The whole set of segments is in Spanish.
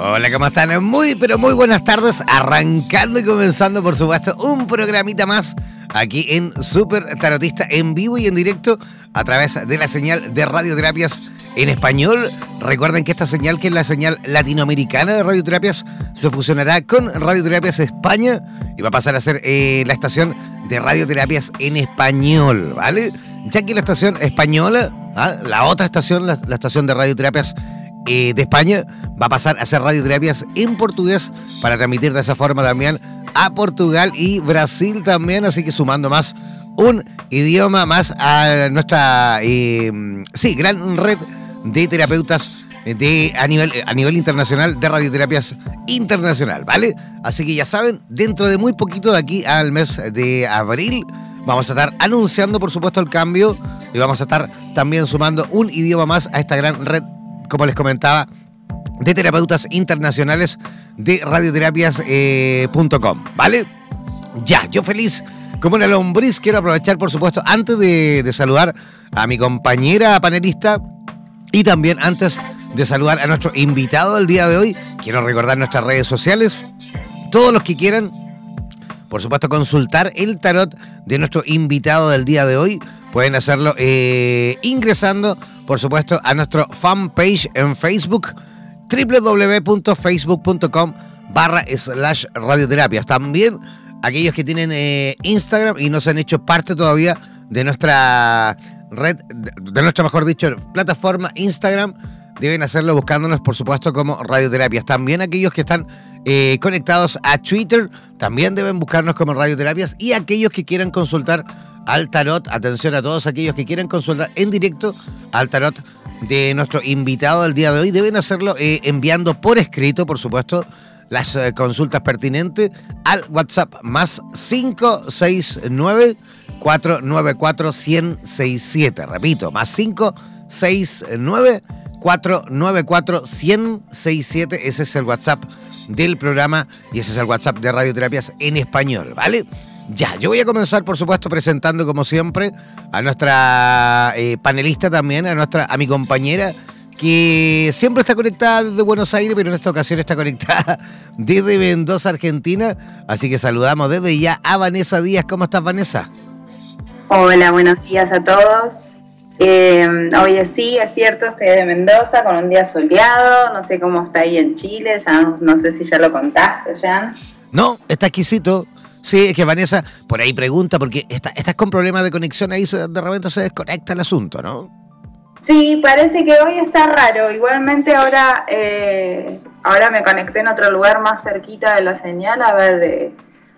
Hola, ¿cómo están? Muy, pero muy buenas tardes. Arrancando y comenzando, por supuesto, un programita más aquí en Super Tarotista en vivo y en directo a través de la señal de radioterapias en español. Recuerden que esta señal, que es la señal latinoamericana de radioterapias, se fusionará con Radioterapias España y va a pasar a ser eh, la estación de radioterapias en español, ¿vale? Ya que la estación española, ¿ah? la otra estación, la, la estación de radioterapias eh, de España va a pasar a hacer radioterapias en portugués para transmitir de esa forma también a Portugal y Brasil también, así que sumando más un idioma más a nuestra eh, sí, gran red de terapeutas de, a, nivel, a nivel internacional de radioterapias internacional, ¿vale? Así que ya saben, dentro de muy poquito de aquí al mes de abril vamos a estar anunciando por supuesto el cambio y vamos a estar también sumando un idioma más a esta gran red como les comentaba, de terapeutas internacionales de radioterapias.com, eh, ¿vale? Ya, yo feliz como una lombriz, quiero aprovechar, por supuesto, antes de, de saludar a mi compañera panelista y también antes de saludar a nuestro invitado del día de hoy, quiero recordar nuestras redes sociales. Todos los que quieran, por supuesto, consultar el tarot de nuestro invitado del día de hoy, pueden hacerlo eh, ingresando por supuesto, a nuestro fanpage en Facebook, www.facebook.com barra slash radioterapias. También aquellos que tienen eh, Instagram y no se han hecho parte todavía de nuestra red, de nuestra, mejor dicho, plataforma Instagram, deben hacerlo buscándonos, por supuesto, como radioterapias. También aquellos que están eh, conectados a Twitter, también deben buscarnos como radioterapias. Y aquellos que quieran consultar al tarot. Atención a todos aquellos que quieran consultar en directo al tarot de nuestro invitado del día de hoy. Deben hacerlo eh, enviando por escrito, por supuesto, las eh, consultas pertinentes al WhatsApp más 569 494 1067. Repito, más 569 494 1067. Ese es el WhatsApp del programa y ese es el WhatsApp de Radioterapias en español, ¿vale? Ya, yo voy a comenzar, por supuesto, presentando, como siempre, a nuestra eh, panelista también, a nuestra, a mi compañera, que siempre está conectada desde Buenos Aires, pero en esta ocasión está conectada desde Mendoza, Argentina. Así que saludamos desde ya a Vanessa Díaz. ¿Cómo estás, Vanessa? Hola, buenos días a todos. Eh, oye, sí, es cierto, estoy de Mendoza con un día soleado. No sé cómo está ahí en Chile, ya no, no sé si ya lo contaste, Jan. No, está exquisito. Sí, es que Vanessa por ahí pregunta, porque está, estás con problemas de conexión, ahí de repente se desconecta el asunto, ¿no? Sí, parece que hoy está raro. Igualmente ahora, eh, ahora me conecté en otro lugar más cerquita de la señal a ver de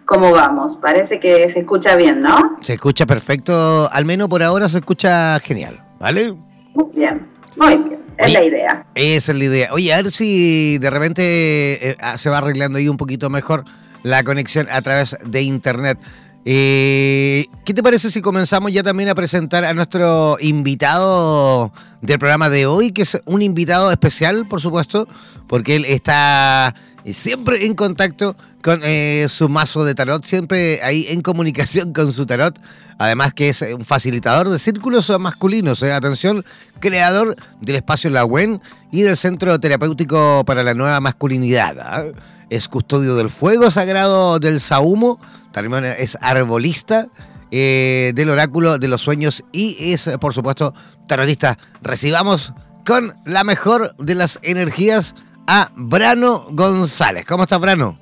cómo vamos. Parece que se escucha bien, ¿no? Se escucha perfecto, al menos por ahora se escucha genial, ¿vale? Muy bien, muy bien. Es la idea. Esa es la idea. Oye, a ver si de repente eh, ah, se va arreglando ahí un poquito mejor la conexión a través de internet. Eh, ¿Qué te parece si comenzamos ya también a presentar a nuestro invitado del programa de hoy, que es un invitado especial, por supuesto, porque él está siempre en contacto con eh, su mazo de tarot, siempre ahí en comunicación con su tarot. Además que es un facilitador de círculos masculinos. Eh. Atención, creador del espacio La WEN y del Centro Terapéutico para la Nueva Masculinidad. ¿ah? Es custodio del fuego sagrado del Sahumo, también es arbolista eh, del oráculo de los sueños y es, por supuesto, tarotista. Recibamos con la mejor de las energías a Brano González. ¿Cómo estás, Brano?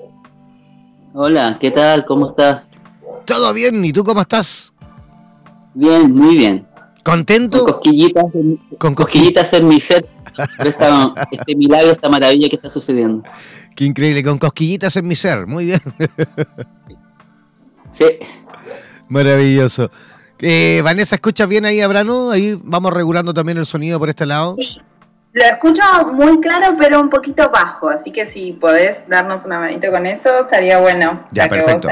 Hola, ¿qué tal? ¿Cómo estás? Todo bien, ¿y tú cómo estás? Bien, muy bien. ¿Contento? Con cosquillitas, en, con cosquillitas en mi ser. este milagro, esta maravilla que está sucediendo. Qué increíble, con cosquillitas en mi ser, muy bien. sí. Maravilloso. Eh, Vanessa, ¿escuchas bien ahí a Brano? Ahí vamos regulando también el sonido por este lado. Sí, lo escucho muy claro, pero un poquito bajo, así que si podés darnos una manito con eso, estaría bueno. Ya, perfecto.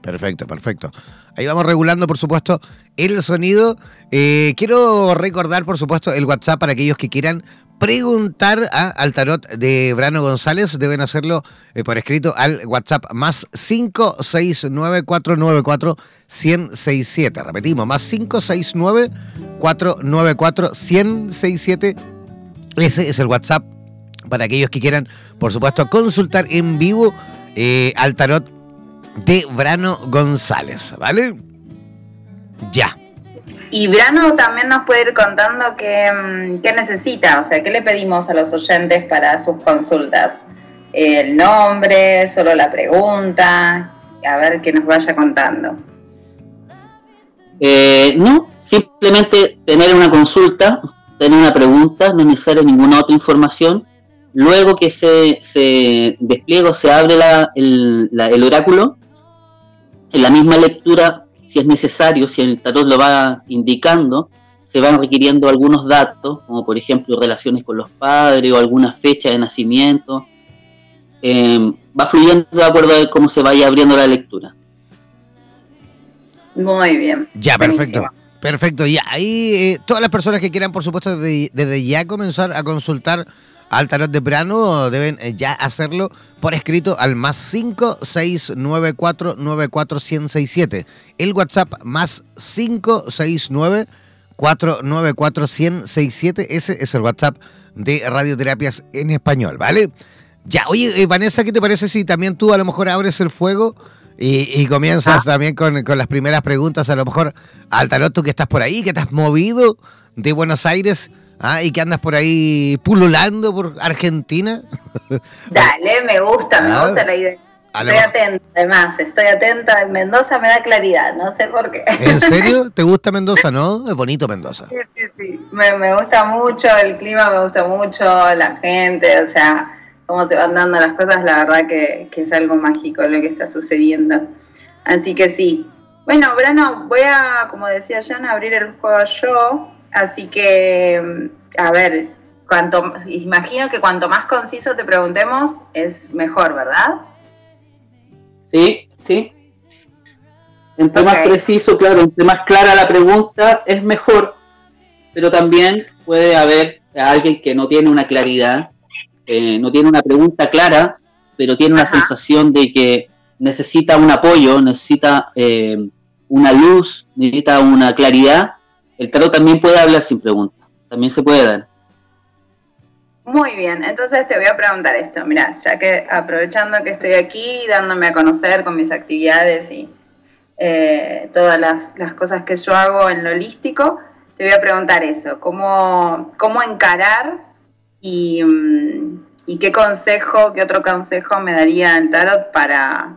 Perfecto, perfecto. Ahí vamos regulando, por supuesto, el sonido. Eh, quiero recordar, por supuesto, el WhatsApp para aquellos que quieran preguntar al tarot de Brano González. Deben hacerlo eh, por escrito al WhatsApp más 569-494-1067. Repetimos, más 569-494-1067. Ese es el WhatsApp para aquellos que quieran, por supuesto, consultar en vivo eh, al tarot de Brano González, ¿vale? Ya. Y Brano también nos puede ir contando qué, mm, qué, necesita, o sea, qué le pedimos a los oyentes para sus consultas. El nombre, solo la pregunta, a ver qué nos vaya contando. Eh, no, simplemente tener una consulta, tener una pregunta, no necesitar ninguna otra información. Luego que se, se despliega o se abre el, el oráculo, en la misma lectura si es necesario, si el tarot lo va indicando, se van requiriendo algunos datos, como por ejemplo relaciones con los padres o alguna fecha de nacimiento. Em, va fluyendo de acuerdo a cómo se vaya abriendo la lectura. Muy bien. Ya, perfecto. Perfecto. Y ahí eh, todas las personas que quieran, por supuesto, desde ya comenzar a consultar al tarot de Brano deben eh, ya hacerlo por escrito al más 569494167. El WhatsApp más 569494167. Ese es el WhatsApp de Radioterapias en Español, ¿vale? Ya, oye, eh, Vanessa, ¿qué te parece si también tú a lo mejor abres el fuego y, comienzas ah. también con, con, las primeras preguntas? A lo mejor al tarot, tú que estás por ahí, que estás movido de Buenos Aires Ah, y que andas por ahí pululando por Argentina. Dale, me gusta, me gusta la idea. Estoy atenta, además, estoy atenta. Mendoza me da claridad, no sé por qué. ¿En serio? ¿Te gusta Mendoza, no? Es bonito Mendoza. Sí, sí, sí. Me, me gusta mucho, el clima me gusta mucho, la gente, o sea, cómo se van dando las cosas, la verdad que, que es algo mágico lo que está sucediendo. Así que sí. Bueno, Brano, voy a, como decía Jan, abrir el juego yo Así que, mm, a ver, cuanto, imagino que cuanto más conciso te preguntemos, es mejor, ¿verdad? Sí, sí. Entre más preciso, claro, entre más clara la pregunta, es mejor, pero también puede haber alguien que no tiene una claridad, eh, no tiene una pregunta clara, pero tiene una sensación de que necesita un apoyo, necesita eh, una luz, necesita una claridad el tarot también puede hablar sin preguntas, también se puede dar. Muy bien, entonces te voy a preguntar esto, mira, ya que aprovechando que estoy aquí, dándome a conocer con mis actividades y eh, todas las, cosas que yo hago en lo holístico, te voy a preguntar eso, cómo, cómo encarar y, mm, y, qué consejo, qué otro consejo me daría el tarot para,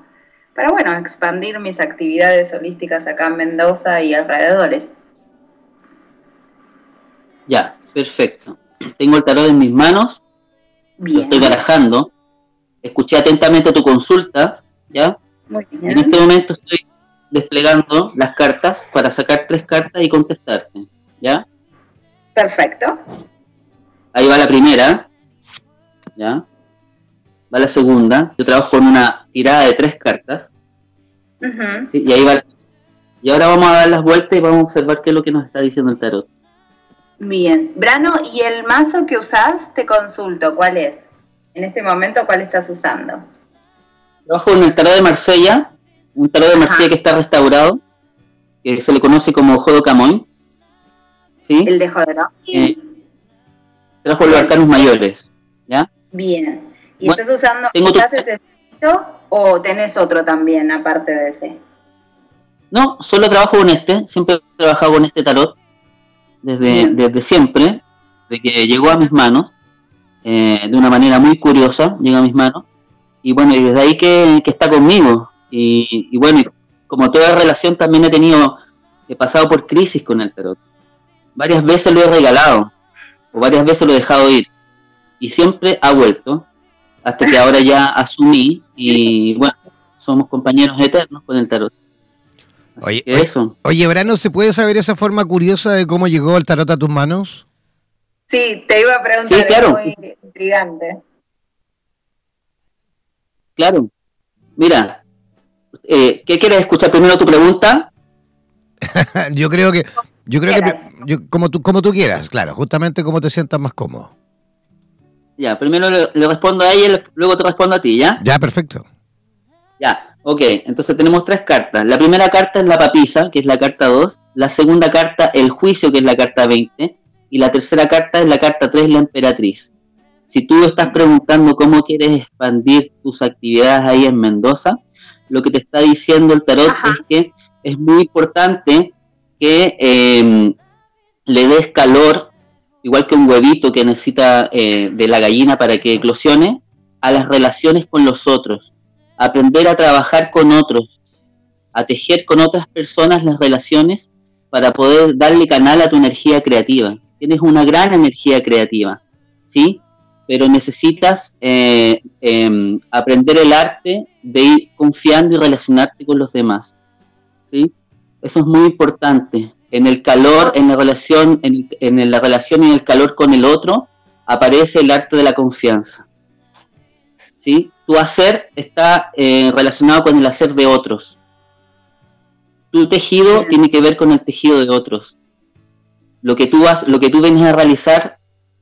para, bueno, expandir mis actividades holísticas acá en Mendoza y alrededores. Ya, perfecto. Tengo el tarot en mis manos. Lo estoy barajando. Escuché atentamente tu consulta, ¿ya? Muy bien. En este momento estoy desplegando las cartas para sacar tres cartas y contestarte, ¿ya? Perfecto. Ahí va la primera, ¿ya? Va la segunda. Yo trabajo con una tirada de tres cartas. y ahí va. Y ahora vamos a dar las vueltas y vamos a observar qué es lo que nos está diciendo el tarot. Bien, Brano, ¿y el mazo que usás? Te consulto, ¿cuál es? En este momento, ¿cuál estás usando? Trabajo en el tarot de Marsella, un tarot de Marsella que está restaurado, que se le conoce como Jodo Camoin. ¿Sí? El de Jodo. Eh, trabajo los arcanos mayores, ¿ya? Bien. ¿Y estás usando, haces ese o tenés otro también aparte de ese? No, solo trabajo con este, siempre he trabajado con este tarot, desde, desde siempre, de que llegó a mis manos, eh, de una manera muy curiosa, llegó a mis manos, y bueno, y desde ahí que, está conmigo, y, bueno, como toda relación también he tenido, he pasado por crisis con el tarot, varias veces lo he regalado, o varias veces lo he dejado ir, y siempre ha vuelto, hasta que ahora ya asumí, y bueno, somos compañeros eternos con el tarot. Oye, eso. oye, Brano, ¿se puede saber esa forma curiosa de cómo llegó el tarot a tus manos? Sí, te iba a preguntar, claro. muy intrigante. Claro. Mira, eh, ¿qué quieres escuchar primero tu pregunta? yo creo que, yo creo que, como tú, como tú quieras, claro, justamente como te sientas más cómodo. Ya, primero le, le respondo a ella, luego te respondo a ti, ¿ya? Ya, perfecto. Ya, Ok, entonces tenemos tres cartas. La primera carta es la papisa, que es la carta 2. La segunda carta, el juicio, que es la carta 20. Y la tercera carta es la carta 3, la emperatriz. Si tú estás preguntando cómo quieres expandir tus actividades ahí en Mendoza, lo que te está diciendo el tarot es que es muy importante que em, le des calor, igual que un huevito que necesita eh, de la gallina para que eclosione, a las relaciones con los otros aprender a trabajar con otros, a tejer con otras personas las relaciones para poder darle canal a tu energía creativa. Tienes una gran energía creativa, ¿sí? Pero necesitas eh, em, aprender el arte de ir confiando y relacionarte con los demás, ¿sí? Eso es muy importante. En el calor, en la relación, en, en la relación y en el calor con el otro, aparece el arte de la confianza. ¿Sí? Tu hacer está eh, relacionado con el hacer de otros. Tu tejido tiene que ver con el tejido de otros. Lo que tú vas, lo que tú vienes a realizar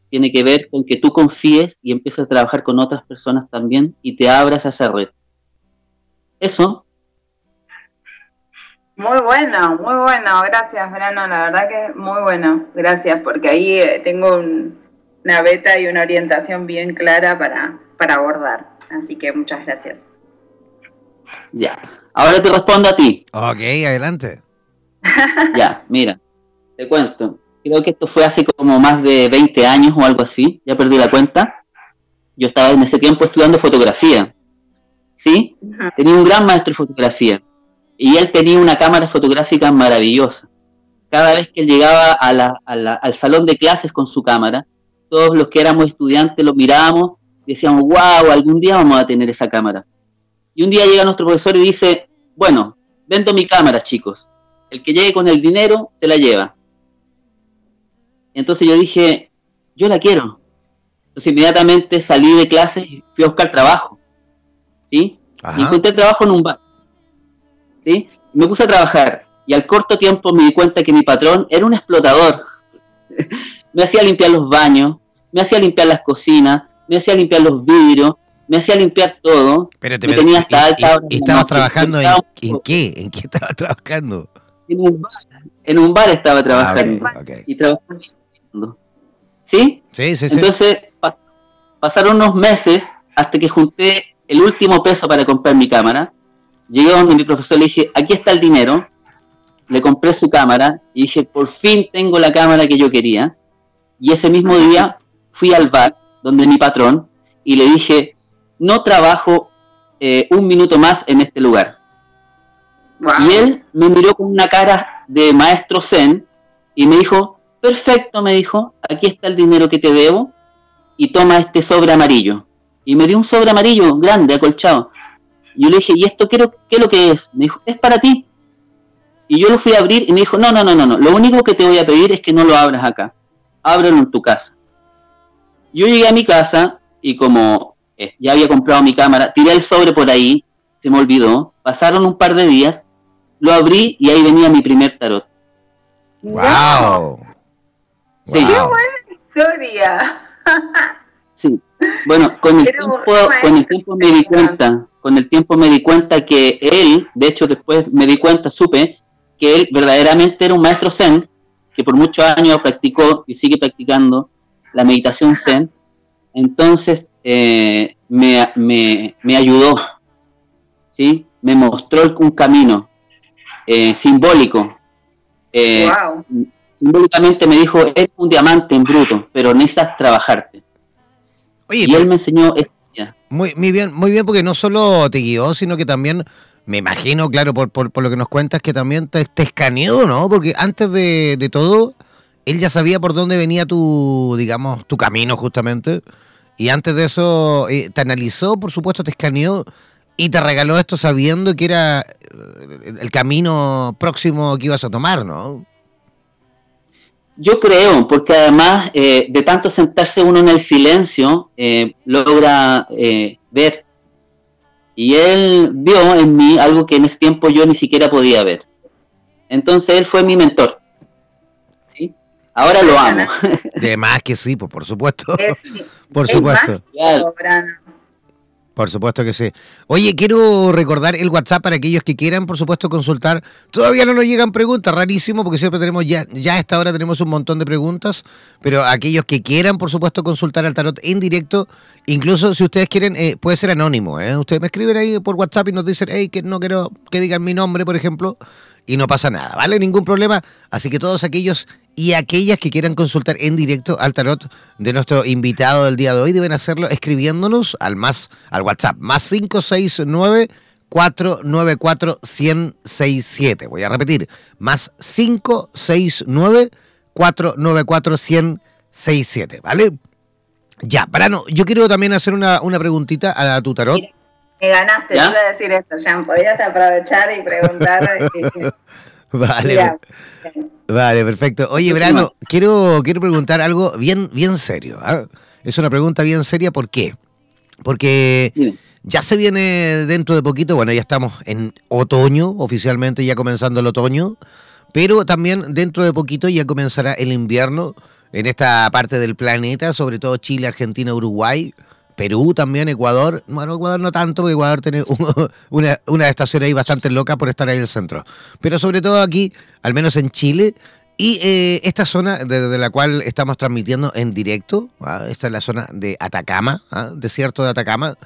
tiene que ver con que tú confíes y empieces a trabajar con otras personas también y te abras a esa red. Eso. Muy bueno, muy bueno. Gracias, Brano. La verdad que es muy bueno. Gracias, porque ahí eh, tengo una beta y una orientación bien clara para, para abordar. Así que muchas gracias. Ya. Ahora te respondo a ti. Ok, adelante. ya, mira, te cuento. Creo que esto fue hace como más de 20 años o algo así, ya perdí la cuenta. Yo estaba en ese tiempo estudiando fotografía. ¿Sí? Tenía un gran maestro de fotografía. Y él tenía una cámara fotográfica maravillosa. Cada vez que él llegaba al salón de clases con su cámara, todos los que éramos estudiantes lo mirábamos decíamos, wow, algún día vamos a tener esa cámara. Y un día llega nuestro profesor y dice, bueno, vendo mi cámara, chicos. El que llegue con el dinero se la lleva. Entonces yo dije, yo la quiero. Entonces inmediatamente salí de clase y fui a buscar trabajo. ¿Sí? Y encontré trabajo en un bar. ¿Sí? me puse a trabajar. Y al corto tiempo me di cuenta que mi patrón era un explotador. me hacía limpiar los baños, me hacía limpiar las cocinas, me hacía limpiar los vidrios, me hacía limpiar todo. me tenía hasta alta y, estabas trabajando en, qué? ¿En qué estabas trabajando? En un bar, en un bar estaba ah, trabajando. Y trabajando. ¿Sí? Sí, sí, sí. Entonces pasaron unos meses hasta que junté el último peso para comprar mi cámara. Llegué donde mi profesor le dije, aquí está el dinero. Le compré su cámara y dije, por fin tengo la cámara que yo quería. Y ese mismo día fui al bar donde mi patrón y le dije, no trabajo eh, un minuto más en este lugar. Y él me miró con una cara de maestro zen y me dijo, perfecto, me dijo, aquí está el dinero que te debo y toma este sobre amarillo. Y me dio un sobre amarillo grande, acolchado. Y yo le dije, ¿y esto qué, qué es lo que es? Me dijo, es para ti. Y yo lo fui a abrir y me dijo, no, no, no, no, no, lo único que te voy a pedir es que no lo abras acá, ábrelo en tu casa. Yo llegué a mi casa y como eh, ya había comprado mi cámara, tiré el sobre por ahí, se me olvidó, pasaron un par de días, lo abrí y ahí venía mi primer tarot. ¡Wow! Sí. ¡Qué buena historia! sí. Bueno, con el, tiempo, con el tiempo me di cuenta, con el tiempo me di cuenta que él, de hecho después me di cuenta, supe, que él verdaderamente era un maestro zen, que por muchos años practicó y sigue practicando la meditación zen. Entonces eh, me, me, ayudó, ¿sí? me mostró un camino eh, simbólico. Eh, simbólicamente me dijo, es un diamante en bruto, pero necesitas trabajarte. y él me enseñó muy, muy bien, muy bien, porque no solo te guió, sino que también me imagino, claro, por, por, lo que nos cuentas, que también te, escaneó, ¿no? Porque antes de, todo, él ya sabía por dónde venía tu, digamos, tu camino justamente. Y antes de eso, eh, te analizó, por supuesto, te escaneó y te regaló esto sabiendo que era eh, el camino próximo que ibas a tomar, ¿no? Yo creo, porque además eh, de tanto sentarse uno en el silencio, logra ver y él vio en mí algo que en ese tiempo yo ni siquiera podía ver. Entonces él fue mi mentor. Ahora lo amo. De más que sí, pues, por supuesto. por supuesto. Por supuesto que sí. Oye, quiero recordar el WhatsApp para aquellos que quieran, por supuesto, consultar. Todavía no nos llegan preguntas, rarísimo, porque siempre tenemos ya, ya a esta hora tenemos un montón de preguntas, pero aquellos que quieran, por supuesto, consultar al tarot en directo, incluso si ustedes quieren, eh, puede ser anónimo. ¿eh? Ustedes me escriben ahí por WhatsApp y nos dicen, hey, que no quiero que digan mi nombre, por ejemplo, y no pasa nada, ¿vale? Ningún problema. Así que todos aquellos y aquellas que quieran consultar en directo al tarot de nuestro invitado del día de hoy deben hacerlo escribiéndonos al más al WhatsApp más 569 494 1067. Voy a repetir, más 569 494 1067, ¿vale? Ya, para no, yo quiero también hacer una, una preguntita a tu tarot. Me ganaste, ¿Ya? iba a decir esto, Jean. Podías aprovechar y preguntar. vale, vale, perfecto. Oye, Brano, quiero, quiero preguntar algo bien, bien serio. ¿ah? Es una pregunta bien seria, ¿por qué? Porque ya se viene dentro de poquito, bueno, ya estamos en otoño, oficialmente ya comenzando el otoño, pero también dentro de poquito ya comenzará el invierno en esta parte del planeta, sobre todo Chile, Argentina, Uruguay. Perú también, Ecuador. Bueno, Ecuador no tanto, porque Ecuador tiene una, una estación ahí bastante loca por estar ahí en el centro. Pero sobre todo aquí, al menos en Chile, y eh, esta zona desde la cual estamos transmitiendo en directo, ¿ah? esta es la zona de Atacama, ¿ah? desierto de Atacama.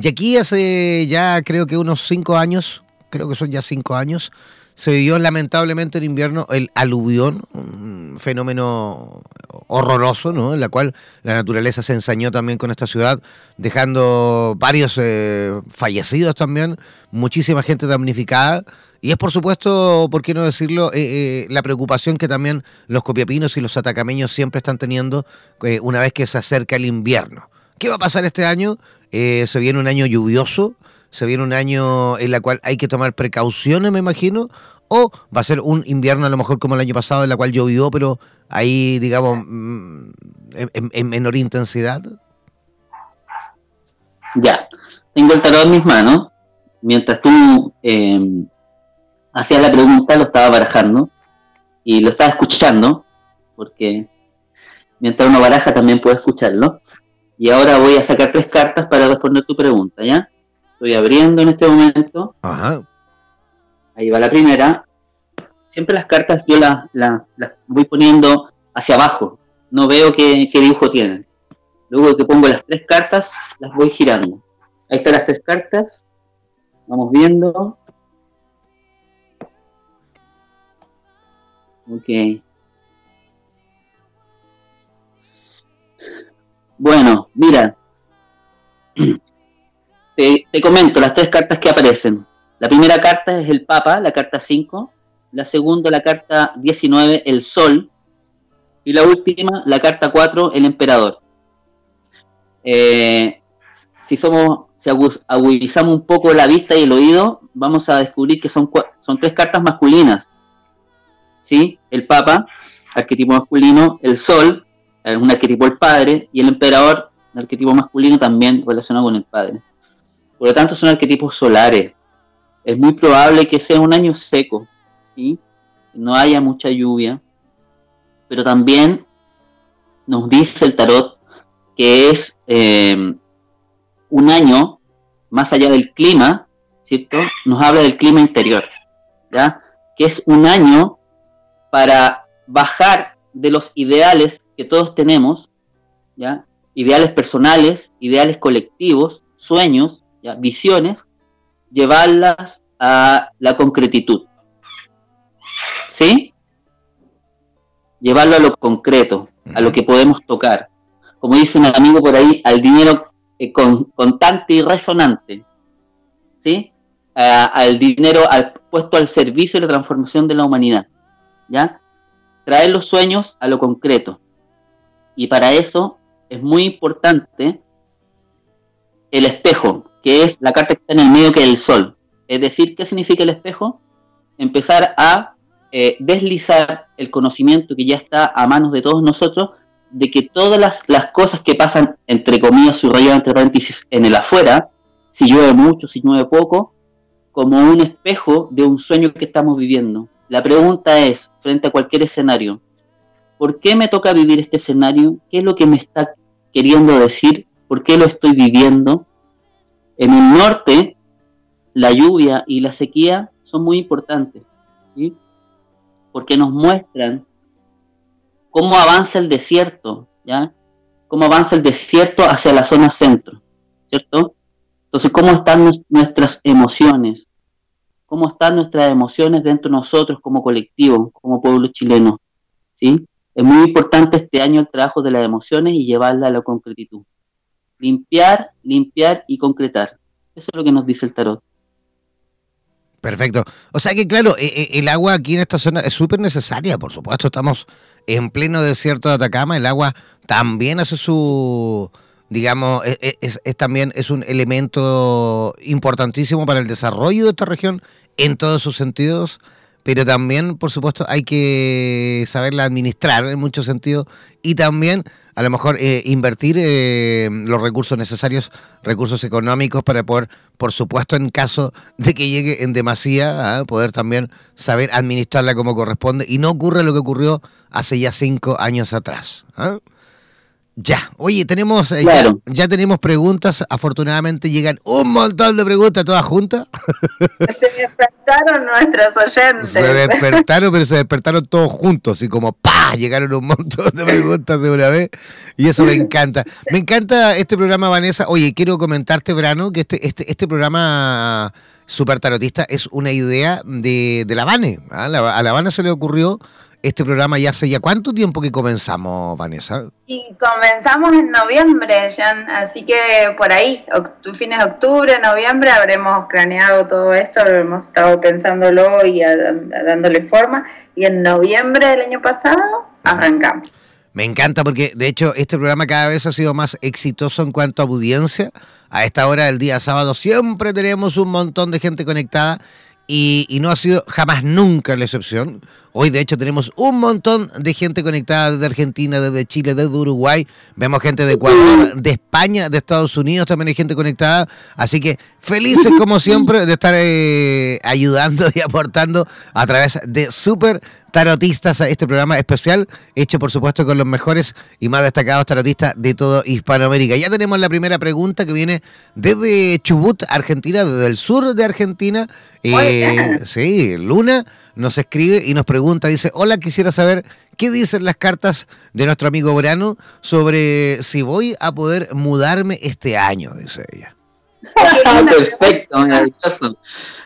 Y aquí hace ya creo que unos cinco años, creo que son ya cinco años, se vivió lamentablemente en invierno el aluvión, un fenómeno horroroso, ¿no? En la cual la naturaleza se ensañó también con esta ciudad, dejando varios eh, fallecidos también, muchísima gente damnificada. Y es por supuesto, por qué no decirlo, eh, eh, la preocupación que también los copiapinos y los atacameños siempre están teniendo una vez que se acerca el invierno. ¿Qué va a pasar este año? se viene un año lluvioso, se viene un año en el cual hay que tomar precauciones, me imagino, o va a ser un invierno a lo mejor como el año pasado en la cual llovió, pero ahí, digamos, mm, en, menor intensidad. Ya, tengo el tarot en mis manos. Mientras tú em, hacías la pregunta, lo estaba barajando y lo estaba escuchando, porque mientras uno baraja también puede escucharlo. Y ahora voy a sacar tres cartas para responder tu pregunta, ¿ya? Estoy abriendo en este momento. Ajá. Ahí va la primera. Siempre las cartas yo las, las, voy poniendo hacia abajo. No veo qué, dibujo tienen. Luego que pongo las tres cartas, las voy girando. Ahí están las tres cartas. Vamos viendo. Ok. Bueno, mira, te, comento las tres cartas que aparecen. La primera carta es el Papa, la carta 5. La segunda, la carta 19, el Sol. Y la última, la carta 4, el Emperador. Eh, si somos, si agudizamos un poco la vista y el oído, vamos a descubrir que son, son tres cartas masculinas. ¿Sí? El Papa, arquetipo masculino, el Sol, un arquetipo del padre, y el Emperador, arquetipo masculino también relacionado con el padre. Por lo tanto, son arquetipos solares. Es muy probable que sea un año seco, ¿sí? no haya mucha lluvia, pero también nos dice el tarot que es em, un año más allá del clima, ¿cierto? Nos habla del clima interior, ¿ya? Que es un año para bajar de los ideales que todos tenemos, ¿ya? Ideales personales, ideales colectivos, sueños, ¿ya? visiones, llevarlas a la concretitud. ¿Sí? Llevarlo a lo concreto, a lo que podemos tocar. Como dice un amigo por ahí, al dinero eh, constante y resonante. ¿Sí? al dinero al, puesto al servicio de la transformación de la humanidad. ¿Ya? Traer los sueños a lo concreto. Y para eso es muy importante el espejo, que es la carta que está en el medio que es el sol. Es decir, ¿qué significa el espejo? Empezar a eh, deslizar el conocimiento que ya está a manos de todos nosotros de que todas las, cosas que pasan, entre comillas, subrayo entre paréntesis, en el afuera, si llueve mucho, si llueve poco, como un espejo de un sueño que estamos viviendo. La pregunta es, frente a cualquier escenario, ¿por qué me toca vivir este escenario? ¿Qué es lo que me está queriendo decir? ¿Por qué lo estoy viviendo? En el norte, la lluvia y la sequía son muy importantes, ¿sí? porque nos muestran cómo avanza el desierto, ¿ya? Cómo avanza el desierto hacia la zona centro, ¿cierto? Entonces, ¿cómo están nuestras emociones? ¿Cómo están nuestras emociones dentro de nosotros como colectivo, como pueblo chileno? ¿Sí? Es muy importante este año el trabajo de las emociones y llevarla a la concretitud. Limpiar, limpiar y concretar. Eso es lo que nos dice el tarot. Perfecto. O sea que, claro, e, e, el agua aquí en esta zona es súper necesaria, por supuesto. Estamos en pleno desierto de Atacama. El agua también hace su, digamos, e, es, también es un elemento importantísimo para el desarrollo de esta región en todos sus sentidos pero también, por supuesto, hay que saberla administrar en muchos sentidos y también a lo mejor eh, invertir eh, los recursos necesarios, recursos económicos para poder, por supuesto, en caso de que llegue en demasía, ¿ah? poder también saber administrarla como corresponde y no ocurre lo que ocurrió hace ya cinco años atrás. Ya, oye, tenemos eh, ya, tenemos preguntas. Afortunadamente llegan un montón de preguntas todas juntas. Se despertaron nuestros oyentes. Se despertaron, pero se despertaron todos juntos, y como ¡pa! Llegaron un montón de preguntas de una vez. Y eso me encanta. Me encanta este programa, Vanessa. Oye, quiero comentarte, Brano, que este, este, este programa Super Tarotista es una idea de, de La Habana. ¿ah? A La Habana se le ocurrió este programa ya hace ya cuánto tiempo que comenzamos, Vanessa? Y comenzamos en noviembre, Jan, así que por ahí, fines de octubre, noviembre, habremos craneado todo esto, hemos estado pensándolo y dándole forma, y en noviembre del año pasado arrancamos. Me encanta porque de hecho este programa cada vez ha sido más exitoso en cuanto a audiencia. A esta hora del día sábado siempre tenemos un montón de gente conectada y, no ha sido jamás nunca la excepción. Hoy de hecho tenemos un montón de gente conectada desde Argentina, desde Chile, desde Uruguay. Vemos gente de Ecuador, de España, de Estados Unidos, también hay gente conectada. Así que felices como siempre de estar eh, ayudando y aportando a través de Super tarotistas a este programa especial, hecho por supuesto con los mejores y más destacados tarotistas de todo Hispanoamérica. Ya tenemos la primera pregunta que viene desde Chubut, Argentina, desde el sur de Argentina. Eh, sí, Luna nos escribe y nos pregunta, dice, hola, quisiera saber qué dicen las cartas de nuestro amigo Brano sobre si voy a poder mudarme este año, dice ella. Perfecto, maravilloso.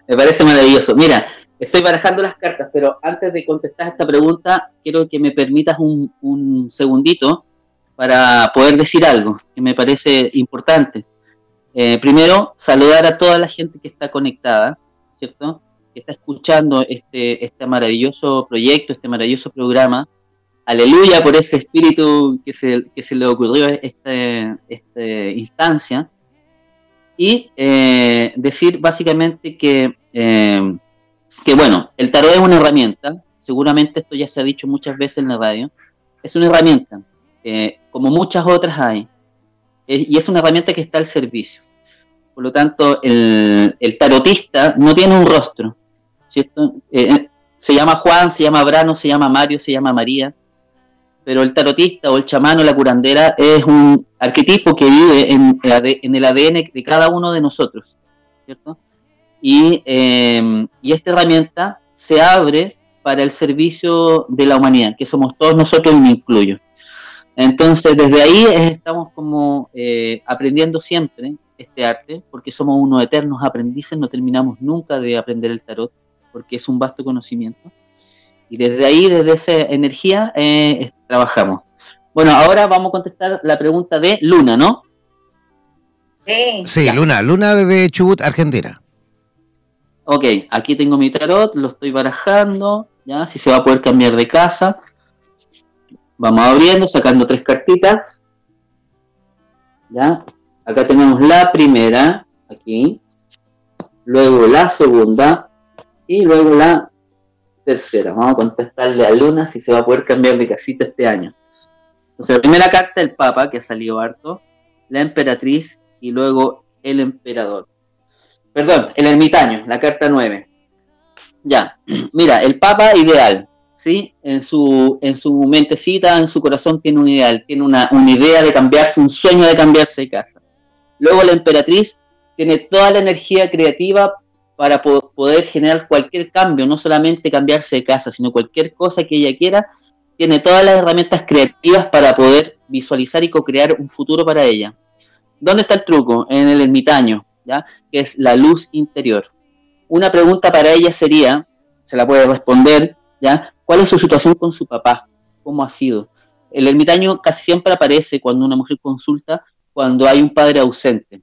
Me parece maravilloso. Mira, Estoy barajando las cartas, pero antes de contestar esta pregunta, quiero que me permitas un, segundito para poder decir algo que me parece importante. Eh, primero, saludar a toda la gente que está conectada, ¿cierto? Que está escuchando este, este maravilloso proyecto, este maravilloso programa. Aleluya por ese espíritu que se, que se le ocurrió esta este instancia. Y eh, decir básicamente que eh, que bueno, el tarot es una herramienta, seguramente esto ya se ha dicho muchas veces en la radio, es una herramienta, eh, como muchas otras hay, eh, y es una herramienta que está al servicio. Por lo tanto, el, tarotista no tiene un rostro, ¿cierto? Eh, se llama Juan, se llama Brano, se llama Mario, se llama María, pero el tarotista o el chamán o la curandera es un arquetipo que vive en, el ADN de cada uno de nosotros, ¿cierto? Y, em, y esta herramienta se abre para el servicio de la humanidad, que somos todos nosotros y me incluyo. Entonces, desde ahí estamos como eh, aprendiendo siempre este arte, porque somos unos eternos aprendices, no terminamos nunca de aprender el tarot, porque es un vasto conocimiento. Y desde ahí, desde esa energía, eh, trabajamos. Bueno, ahora vamos a contestar la pregunta de Luna, ¿no? Sí. Sí, Luna, Luna de Chubut, Argentina. Ok, aquí tengo mi tarot, lo estoy barajando, ya, si se va a poder cambiar de casa. Vamos abriendo, sacando tres cartitas. Ya, acá tenemos la primera, aquí. Luego la segunda. Y luego la tercera. Vamos a contestarle a Luna si se va a poder cambiar de casita este año. Entonces, la primera carta, el Papa, que ha salido harto. La emperatriz y luego el emperador. Perdón, el ermitaño, la carta 9. Ya, mira, el Papa ideal, ¿sí? En su, en su mentecita, en su corazón tiene un ideal, tiene una, una idea de cambiarse, un sueño de cambiarse de casa. Luego la emperatriz tiene toda la energía creativa para poder generar cualquier cambio, no solamente cambiarse de casa, sino cualquier cosa que ella quiera, tiene todas las herramientas creativas para poder visualizar y co-crear un futuro para ella. ¿Dónde está el truco? En el ermitaño que es la luz interior. Una pregunta para ella sería, se la puede responder, ¿ya? ¿cuál es su situación con su papá? ¿Cómo ha sido? El ermitaño casi siempre aparece cuando una mujer consulta cuando hay un padre ausente.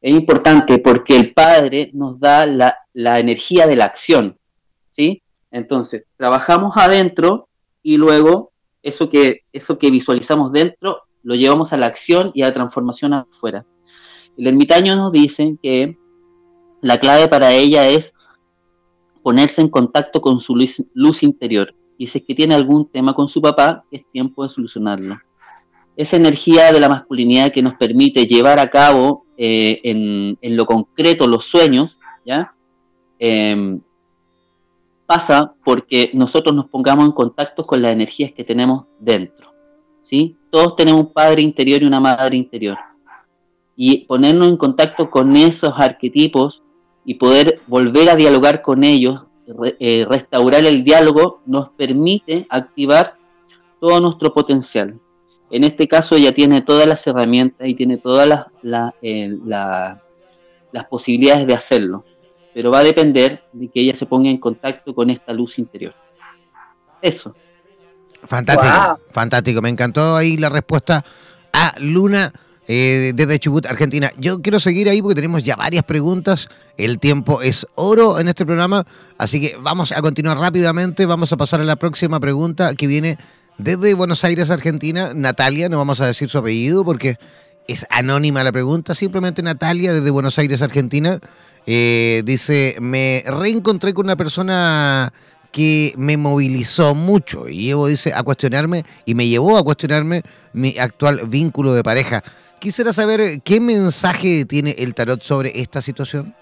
Es importante porque el padre nos da la, la energía de la acción, ¿sí? Entonces, trabajamos adentro y luego eso que, eso que visualizamos dentro lo llevamos a la acción y a la transformación afuera. El ermitaño nos dice que la clave para ella es ponerse en contacto con su luz, interior. Y si es que tiene algún tema con su papá, es tiempo de solucionarlo. Esa energía de la masculinidad que nos permite llevar a cabo eh, en, lo concreto los sueños. Em, pasa porque nosotros nos pongamos en contacto con las energías que tenemos dentro. ¿sí? Todos tenemos un padre interior y una madre interior y ponernos en contacto con esos arquetipos y poder volver a dialogar con ellos, eh, restaurar el diálogo, nos permite activar todo nuestro potencial. En este caso ella tiene todas las herramientas y tiene todas las, eh, las posibilidades de hacerlo, pero va a depender de que ella se ponga en contacto con esta luz interior. Eso. Fantástico, fantástico. Me encantó ahí la respuesta a Luna eh, desde Chubut, Argentina. Yo quiero seguir ahí porque tenemos ya varias preguntas. El tiempo es oro en este programa, así que vamos a continuar rápidamente. Vamos a pasar a la próxima pregunta que viene desde Buenos Aires, Argentina. Natalia, no vamos a decir su apellido porque es anónima la pregunta. Simplemente Natalia desde Buenos Aires, Argentina. Eh, dice, me reencontré con una persona que me movilizó mucho y llevo, dice, a cuestionarme y me llevó a cuestionarme mi actual vínculo de pareja. Quisiera saber qué mensaje tiene el tarot sobre esta situación.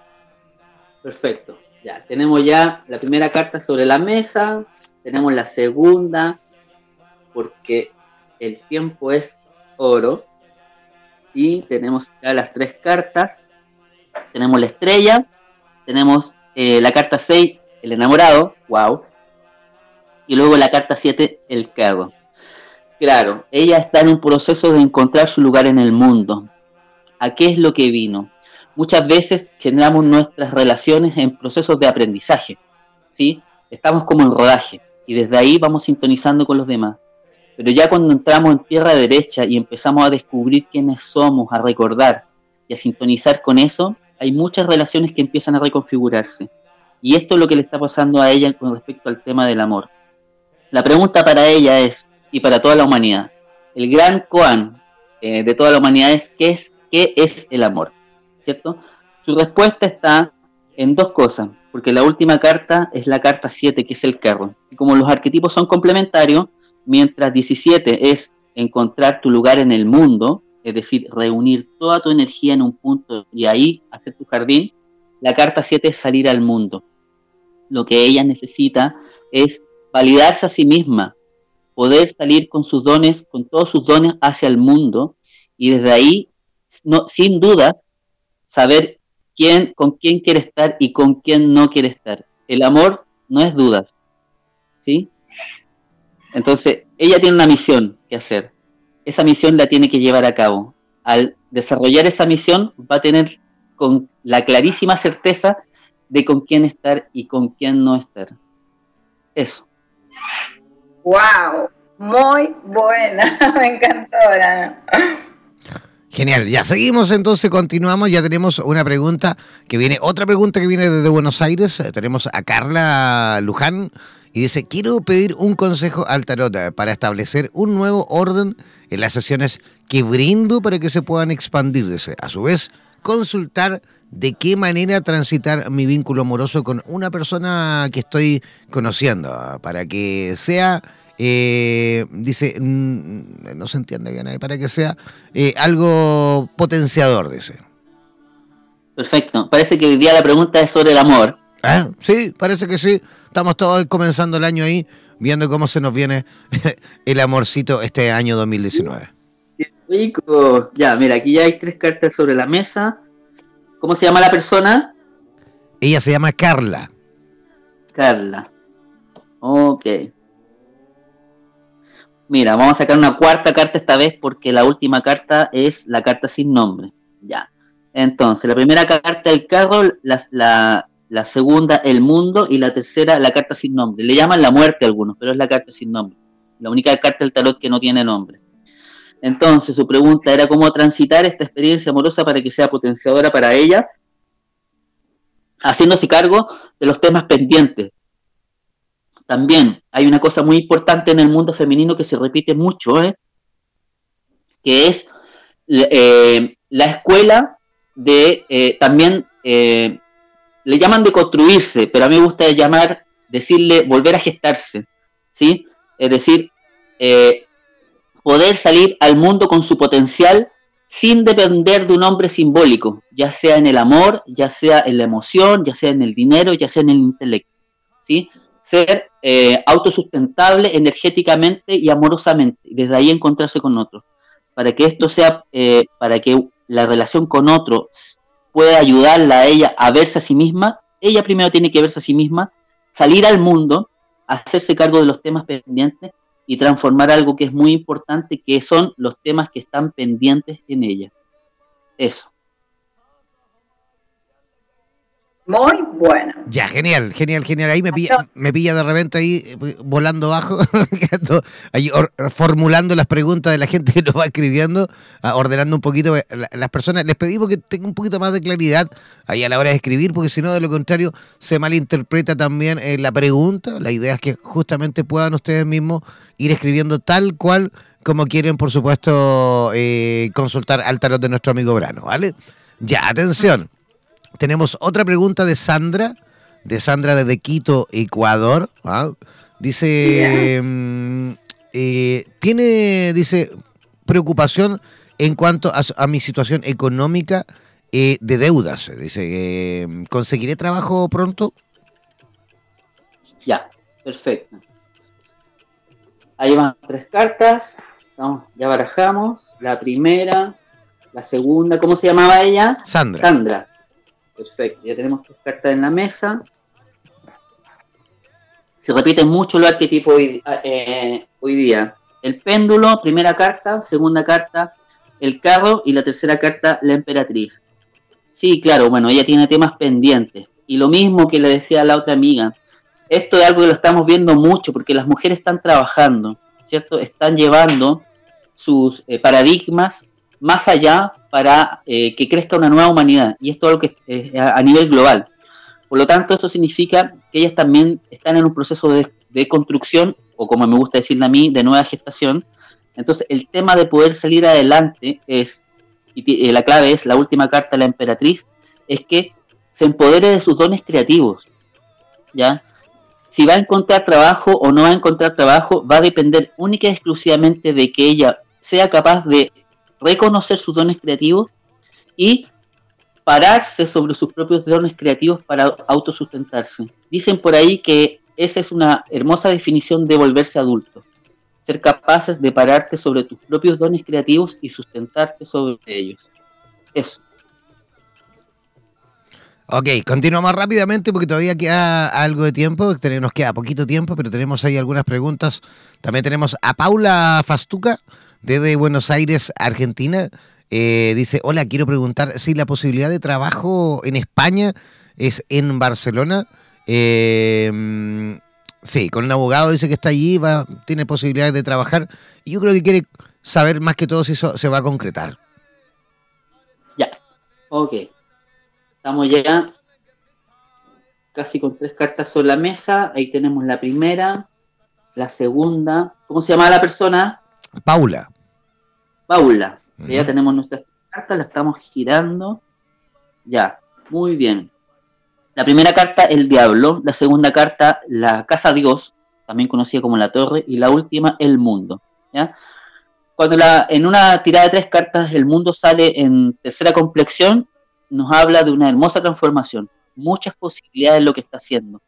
Perfecto. Ya, tenemos ya la primera carta sobre la mesa, tenemos la segunda, porque el tiempo es oro, y tenemos ya las tres cartas. Tenemos la estrella, tenemos eh, la carta 6, el enamorado, wow, y luego la carta 7, el cargo. Claro, ella está en un proceso de encontrar su lugar en el mundo. ¿A qué es lo que vino? Muchas veces generamos nuestras relaciones en procesos de aprendizaje, ¿sí? Estamos como en rodaje y desde ahí vamos sintonizando con los demás. Pero ya cuando entramos en tierra derecha y empezamos a descubrir quiénes somos, a recordar y a sintonizar con eso, hay muchas relaciones que empiezan a reconfigurarse. Y esto es lo que le está pasando a ella con respecto al tema del amor. La pregunta para ella es, y para toda la humanidad. El gran koan eh, de toda la humanidad es ¿qué, es ¿qué es el amor? ¿Cierto? Su respuesta está en dos cosas, porque la última carta es la carta 7, que es el carro. Y como los arquetipos son complementarios, mientras 17 es encontrar tu lugar en el mundo, es decir, reunir toda tu energía en un punto y ahí hacer tu jardín, la carta 7 es salir al mundo. Lo que ella necesita es validarse a sí misma, poder salir con sus dones, con todos sus dones hacia el mundo y desde ahí, no, sin duda, saber quién, con quién quiere estar y con quién no quiere estar. El amor no es duda, ¿sí? Entonces, ella tiene una misión que hacer. Esa misión la tiene que llevar a cabo. Al desarrollar esa misión, va a tener con la clarísima certeza de con quién estar y con quién no estar. Eso. ¡Wow! Muy buena, me encantó. Genial, ya seguimos entonces, continuamos, ya tenemos una pregunta que viene, otra pregunta que viene desde Buenos Aires, eh, tenemos a Carla Luján y dice, quiero pedir un consejo al tarot eh, para establecer un nuevo orden en las sesiones que brindo para que se puedan expandir, a su vez consultar de qué manera transitar mi vínculo amoroso con una persona que estoy conociendo, para que sea, eh, dice, mm, no se entiende bien, para que sea eh, algo potenciador, dice. Perfecto, parece que hoy día la pregunta es sobre el amor. Ah, sí, parece que sí. Estamos todos comenzando el año ahí, viendo cómo se nos viene el amorcito este año 2019. Rico. Ya, mira, aquí ya hay tres cartas sobre la mesa. ¿Cómo se llama la persona? Ella se llama Carla. Carla. Ok. Mira, vamos a sacar una cuarta carta esta vez porque la última carta es la carta sin nombre. Ya. Entonces, la primera carta el carro, la, la, segunda el mundo y la tercera la carta sin nombre. Le llaman la muerte a algunos, pero es la carta sin nombre. La única carta del tarot que no tiene nombre. Entonces, su pregunta era cómo transitar esta experiencia amorosa para que sea potenciadora para ella, haciéndose cargo de los temas pendientes. También hay una cosa muy importante en el mundo femenino que se repite mucho, ¿eh? que es eh, la escuela de eh, también le llaman de construirse, pero a mí me gusta llamar, decirle volver a gestarse, ¿sí? Es decir, poder salir al mundo con su potencial sin depender de un hombre simbólico, ya sea en el amor, ya sea en la emoción, ya sea en el dinero, ya sea en el intelecto. ¿sí? Ser eh, autosustentable energéticamente y amorosamente, y desde ahí encontrarse con otro. Para que esto sea, eh, para que la relación con otro pueda ayudarla a ella a verse a sí misma, ella primero tiene que verse a sí misma, salir al mundo, hacerse cargo de los temas pendientes y transformar algo que es muy importante, que son los temas que están pendientes en ella. Eso. Muy bueno. Ya, genial, genial, genial. Ahí me pilla, me pilla de repente ahí eh, volando bajo, ahí formulando las preguntas de la gente que nos va escribiendo, ah, ordenando un poquito eh, las personas. Les pedimos que tengan un poquito más de claridad ahí a la hora de escribir, porque si no, de lo contrario, se malinterpreta también eh, la pregunta. La idea es que justamente puedan ustedes mismos ir escribiendo tal cual como quieren, por supuesto, consultar al tarot de nuestro amigo Brano, ¿vale? Ya, atención. Tenemos otra pregunta de Sandra, de Sandra desde Quito, Ecuador. ¿ah? Dice, mm, eh, tiene, dice, preocupación en cuanto a, mi situación económica eh, de deudas. Dice, eh, ¿conseguiré trabajo pronto? Ya, perfecto. Ahí van tres cartas. ya barajamos. La primera, la segunda, ¿cómo se llamaba ella? Sandra. Sandra. Perfecto, ya tenemos tus cartas en la mesa. Se repite mucho el arquetipo hoy, eh, hoy día. El péndulo, primera carta, segunda carta, el carro y la tercera carta, la emperatriz. Sí, claro, bueno, ella tiene temas pendientes. Y lo mismo que le decía a la otra amiga, esto es algo que lo estamos viendo mucho porque las mujeres están trabajando, ¿cierto? Están llevando sus eh, paradigmas más allá para eh, que crezca una nueva humanidad. Y esto es algo que es a nivel global. Por lo tanto, eso significa que ellas también están en un proceso de, construcción, o como me gusta decirle a mí, de nueva gestación. Entonces, el tema de poder salir adelante es, y la clave es la última carta de la emperatriz, es que se empodere de sus dones creativos. ¿Ya? Si va a encontrar trabajo o no va a encontrar trabajo, va a depender única y exclusivamente de que ella sea capaz de reconocer sus dones creativos y pararse sobre sus propios dones creativos para autosustentarse. Dicen por ahí que esa es una hermosa definición de volverse adulto. ser capaces de pararte sobre tus propios dones creativos y sustentarte sobre ellos. Eso. Ok, continuamos rápidamente porque todavía queda algo de tiempo, nos queda poquito tiempo, pero tenemos ahí algunas preguntas. También tenemos a Paula Fastuca desde Buenos Aires, Argentina. Eh, dice, hola, quiero preguntar si la posibilidad de trabajo en España es en Barcelona. Eh, sí, con un abogado dice que está allí, va, tiene posibilidades de trabajar. Y yo creo que quiere saber más que todo si eso se va a concretar. Ya, ok. Estamos ya casi con tres cartas sobre la mesa. Ahí tenemos la primera, la segunda. ¿Cómo se llama la persona? Paula. Paula. Ya tenemos nuestras cartas, la estamos girando. Ya, muy bien. La primera carta, el diablo. La segunda carta, la casa Dios, también conocida como la torre. Y la última, el mundo. ¿ya? Cuando la, en una tirada de tres cartas el mundo sale en tercera complexión, nos habla de una hermosa transformación, muchas posibilidades de lo que está haciendo.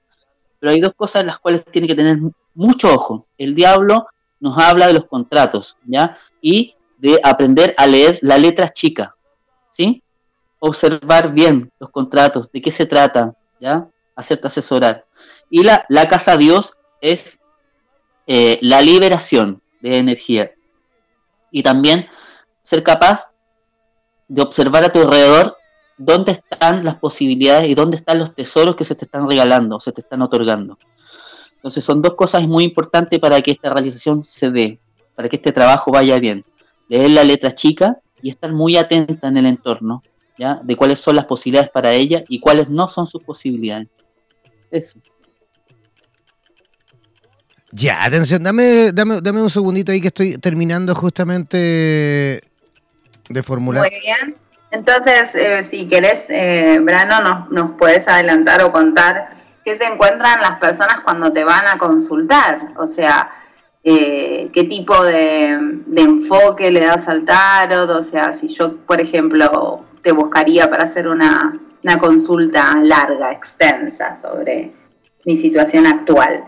Pero hay dos cosas en las cuales tiene que tener mucho ojo. El diablo nos habla de los contratos, ¿ya? Y de aprender a leer la letra chica, ¿sí? Observar bien los contratos, de qué se trata, ¿ya? Hacerte asesorar. Y la, la casa Dios es eh, la liberación de energía. Y también ser capaz de observar a tu alrededor dónde están las posibilidades y dónde están los tesoros que se te están regalando, se te están otorgando. Entonces son dos cosas muy importantes para que esta realización se dé, para que este trabajo vaya bien. Leer la letra chica y estar muy atenta en el entorno, ¿ya? De cuáles son las posibilidades para ella y cuáles no son sus posibilidades. Eso. Ya, atención, dame, dame, dame un segundito ahí que estoy terminando justamente de formular. Muy bien. Entonces, eh, si querés, eh, Brano, nos, nos puedes adelantar o contar qué se encuentran las personas cuando te van a consultar. O sea, eh, qué tipo de, enfoque le das al tarot. O sea, si yo, por ejemplo, te buscaría para hacer una, una consulta larga, extensa sobre mi situación actual.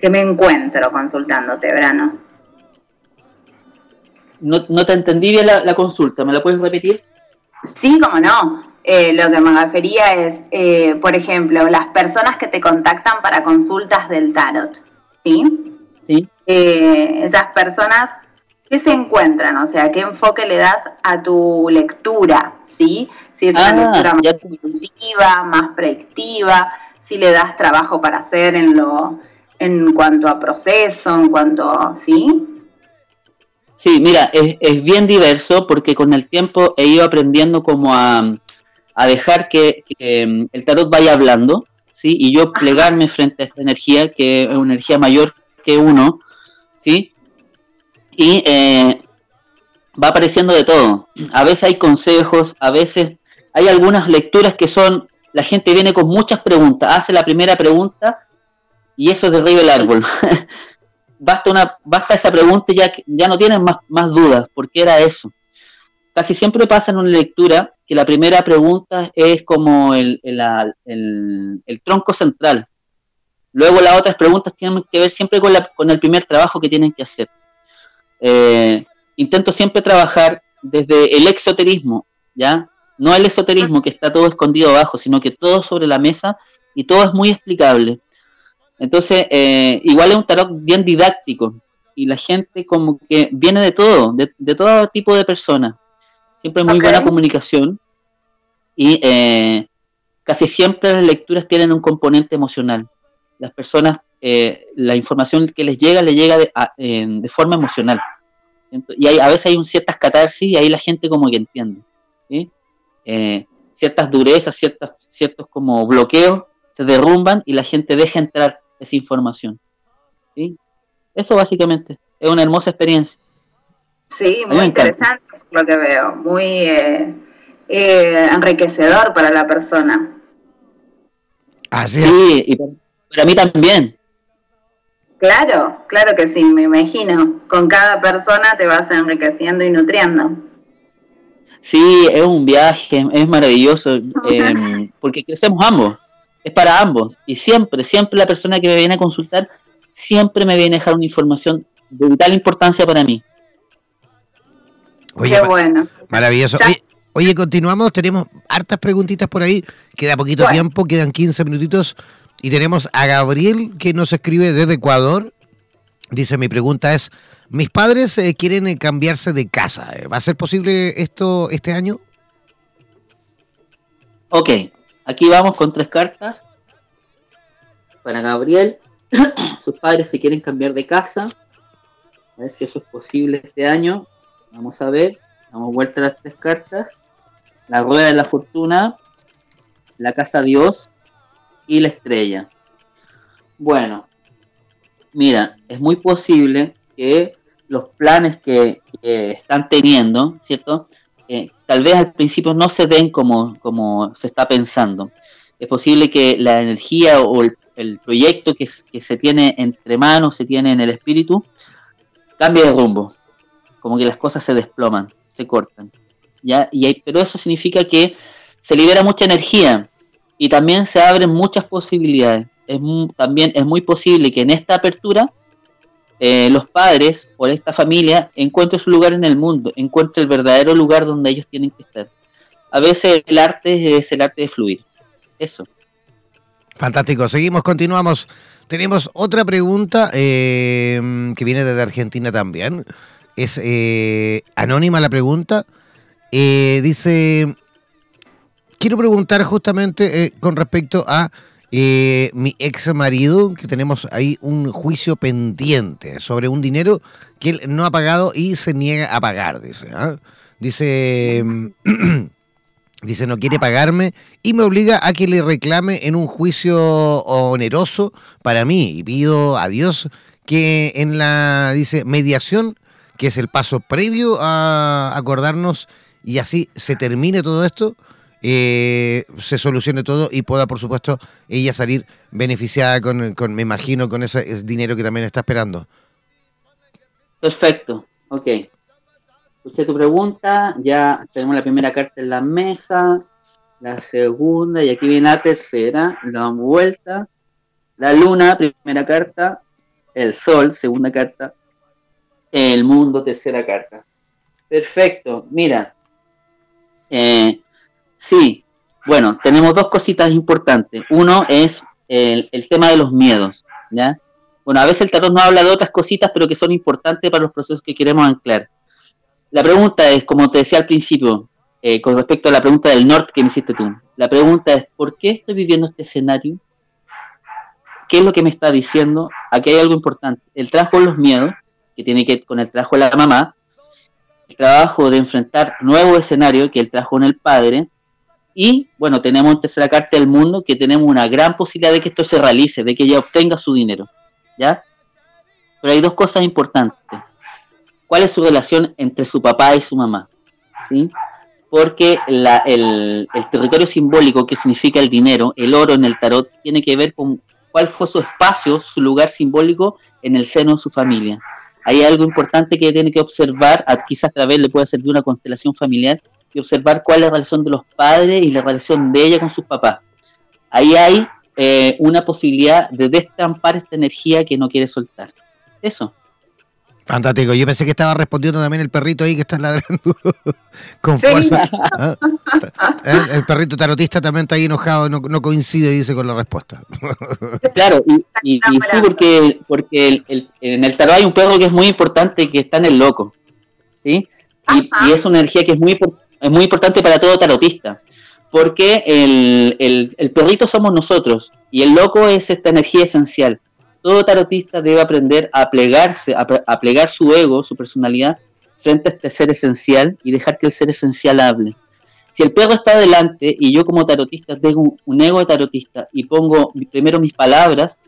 ¿Qué me encuentro consultándote, Brano? No, no te entendí bien la, la consulta, ¿me la puedes repetir? Sí, como no. Eh, lo que me refería es, eh, por ejemplo, las personas que te contactan para consultas del tarot, ¿sí? Sí. Eh, esas personas, ¿qué se encuentran? O sea, ¿qué enfoque le das a tu lectura, ¿sí? Si es una ah, lectura más intuitiva, más proyectiva, si le das trabajo para hacer en lo en cuanto a proceso, en cuanto, ¿sí? Sí, mira, es, bien diverso porque con el tiempo he ido aprendiendo como a, dejar que, em, el tarot vaya hablando, ¿sí? Y yo plegarme frente a esta energía, que es una energía mayor que uno, ¿sí? Y eh, va apareciendo de todo. A veces hay consejos, a veces hay algunas lecturas que son, la gente viene con muchas preguntas, hace la primera pregunta y eso derriba el árbol. basta, una, basta esa pregunta y ya, ya no tienen más, más dudas, porque era eso. Casi siempre pasa en una lectura que la primera pregunta es como el, el, tronco central. Luego las otras preguntas tienen que ver siempre con, la, con el primer trabajo que tienen que hacer. Eh, intento siempre trabajar desde el exoterismo, ¿ya? No el esoterismo que está todo escondido abajo, sino que todo sobre la mesa y todo es muy explicable. Entonces, eh, igual es un tarot bien didáctico y la gente como que viene de todo, de, todo tipo de personas. Siempre muy buena comunicación y eh, casi siempre las lecturas tienen un componente emocional. Las personas, eh, la información que les llega, le llega de, de forma emocional. Y hay, a veces hay un ciertas catarsis y ahí la gente como que entiende. ciertas durezas, ciertas, ciertos como bloqueos se derrumban y la gente deja entrar esa información. ¿sí? Eso básicamente es una hermosa experiencia. Sí, muy interesante lo que veo, muy eh, eh, enriquecedor para la persona. Así sí, y para, mí también. Claro, claro que sí, me imagino. Con cada persona te vas enriqueciendo y nutriendo. Sí, es un viaje, es maravilloso, eh, porque crecemos ambos es para ambos. Y siempre, siempre la persona que me viene a consultar, siempre me viene a dejar una información de vital importancia para mí. Oye, Qué bueno. Maravilloso. Oye, continuamos, tenemos hartas preguntitas por ahí, queda poquito tiempo, quedan 15 minutitos y tenemos a Gabriel que nos escribe desde Ecuador. Dice, mi pregunta es, mis padres eh, quieren eh, cambiarse de casa, ¿va a ser posible esto este año? Ok, aquí vamos con tres cartas. Para Gabriel, sus padres se quieren cambiar de casa. A ver si eso es posible este año. Vamos a ver. Damos vuelta a las tres cartas. La rueda de la fortuna, la casa Dios y la estrella. Bueno, mira, es muy posible que los planes que, están teniendo, ¿cierto? Eh, tal vez al principio no se den como, como se está pensando. Es posible que la energía o el, proyecto que, que, se tiene entre manos, se tiene en el espíritu, cambie de rumbo. Como que las cosas se desploman, se cortan. ¿ya? Y pero eso significa que se libera mucha energía y también se abren muchas posibilidades. Es también es muy posible que en esta apertura eh, los padres o esta familia encuentren su lugar en el mundo, encuentren el verdadero lugar donde ellos tienen que estar. A veces el arte es el arte de fluir. Eso. Fantástico. Seguimos, continuamos. Tenemos otra pregunta eh, que viene desde Argentina también. Es eh, anónima la pregunta. dice, quiero preguntar justamente con respecto a eh, mi ex marido, que tenemos ahí un juicio pendiente sobre un dinero que él no ha pagado y se niega a pagar, dice. ¿ah? Dice, dice, no quiere pagarme y me obliga a que le reclame en un juicio oneroso para mí. Y pido a Dios que en la, dice, mediación, que es el paso previo a acordarnos y así se termine todo esto, eh, se solucione todo y pueda, por supuesto, ella salir beneficiada con, me imagino, con ese, dinero que también está esperando. Perfecto, ok. Escuché tu pregunta, ya tenemos la primera carta en la mesa, la segunda, y aquí viene la tercera, la damos vuelta. La luna, primera carta, el sol, segunda carta, el mundo, tercera carta. Perfecto, mira, eh, Sí, bueno, tenemos dos cositas importantes. Uno es el, tema de los miedos, ¿ya? Bueno, a veces el tarot no habla de otras cositas, pero que son importantes para los procesos que queremos anclar. La pregunta es, como te decía al principio, eh, con respecto a la pregunta del norte que me hiciste tú, la pregunta es, ¿por qué estoy viviendo este escenario? ¿Qué es lo que me está diciendo? Aquí hay algo importante. El trabajo los miedos, que tiene que ver con el trabajo de la mamá, el trabajo de enfrentar nuevo escenario, que el trabajo en el padre, y bueno, tenemos en tercera carta del mundo que tenemos una gran posibilidad de que esto se realice, de que ella obtenga su dinero. ¿Ya? Pero hay dos cosas importantes. ¿Cuál es su relación entre su papá y su mamá? ¿Sí? Porque el, territorio simbólico que significa el dinero, el oro en el tarot, tiene que ver con cuál fue su espacio, su lugar simbólico en el seno de su familia. Hay algo importante que tiene que observar, quizás a través le puede servir una constelación familiar, y observar cuál es la relación de los padres y la relación de ella con sus papás. Ahí hay eh, una posibilidad de destampar esta energía que no quiere soltar. Eso. Fantástico. Yo pensé que estaba respondiendo también el perrito ahí que está ladrando con fuerza. ¿Ah? ¿Eh? El perrito tarotista también está ahí enojado, no, coincide, dice, con la respuesta. claro, y, sí, porque, porque en el tarot hay un perro que es muy importante, que está en el loco. ¿sí? Y, y, es una energía que es muy importante es muy importante para todo tarotista, porque el, el, perrito somos nosotros y el loco es esta energía esencial. Todo tarotista debe aprender a plegarse, a, plegar su ego, su personalidad, frente a este ser esencial y dejar que el ser esencial hable. Si el perro está adelante y yo como tarotista tengo un, ego de tarotista y pongo primero mis palabras,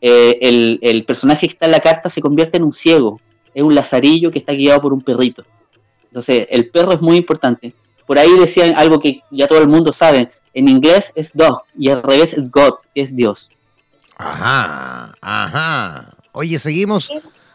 eh, el, personaje que está en la carta se convierte en un ciego, es un lazarillo que está guiado por un perrito. Entonces, el perro es muy importante. Por ahí decían algo que ya todo el mundo sabe. En inglés es dog y al revés es God, que es Dios. Ajá, ajá. Oye, seguimos.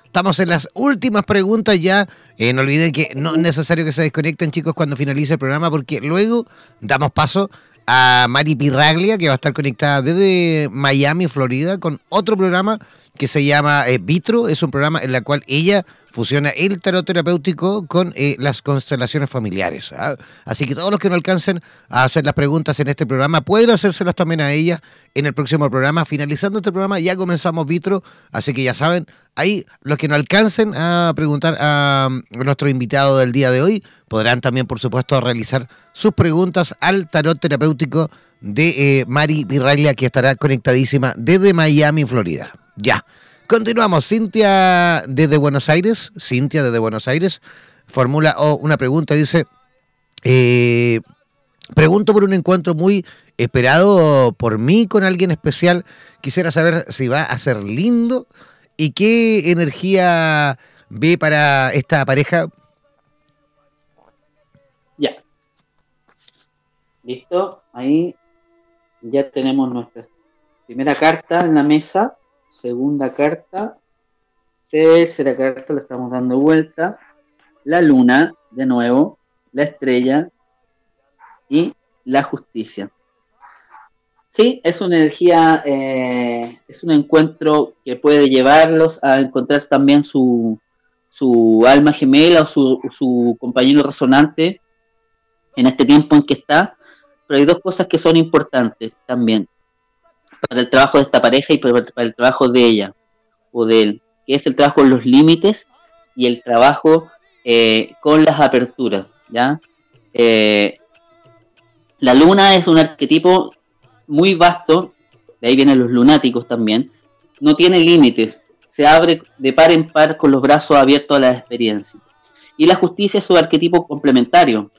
Estamos en las últimas preguntas ya. Eh, no olviden que no es necesario que se desconecten, chicos, cuando finalice el programa, porque luego damos paso a Mari Pirraglia, que va a estar conectada desde Miami, Florida, con otro programa que se llama eh, Vitro. Es un programa en el cual ella fusiona el tarot terapéutico con eh, las constelaciones familiares. ¿ah? Así que todos los que no alcancen a hacer las preguntas en este programa, pueden hacérselas también a ella en el próximo programa. Finalizando este programa, ya comenzamos Vitro, así que ya saben, ahí los que no alcancen a preguntar a, nuestro invitado del día de hoy, podrán también, por supuesto, realizar sus preguntas al tarot terapéutico de eh, Mari Virraglia, que estará conectadísima desde Miami, Florida. Ya. Continuamos. Cintia desde Buenos Aires, Cintia desde Buenos Aires, formula una pregunta. Dice, eh, pregunto por un encuentro muy esperado por mí con alguien especial. Quisiera saber si va a ser lindo y qué energía ve para esta pareja. Ya. Listo. Ahí ya tenemos nuestra primera carta en la mesa segunda carta, tercera carta, la estamos dando vuelta, la luna, de nuevo, la estrella. Y la justicia. Sí, es una energía, eh, es un encuentro que puede llevarlos a encontrar también su, su alma gemela o su, su compañero resonante en este tiempo en que está. Pero hay dos cosas que son importantes también para el trabajo de esta pareja y para, el trabajo de ella o de él, que es el trabajo en los límites y el trabajo eh, con las aperturas, ¿ya? Eh, la luna es un arquetipo muy vasto, de ahí vienen los lunáticos también, no tiene límites, se abre de par en par con los brazos abiertos a la experiencia. Y la justicia es su arquetipo complementario,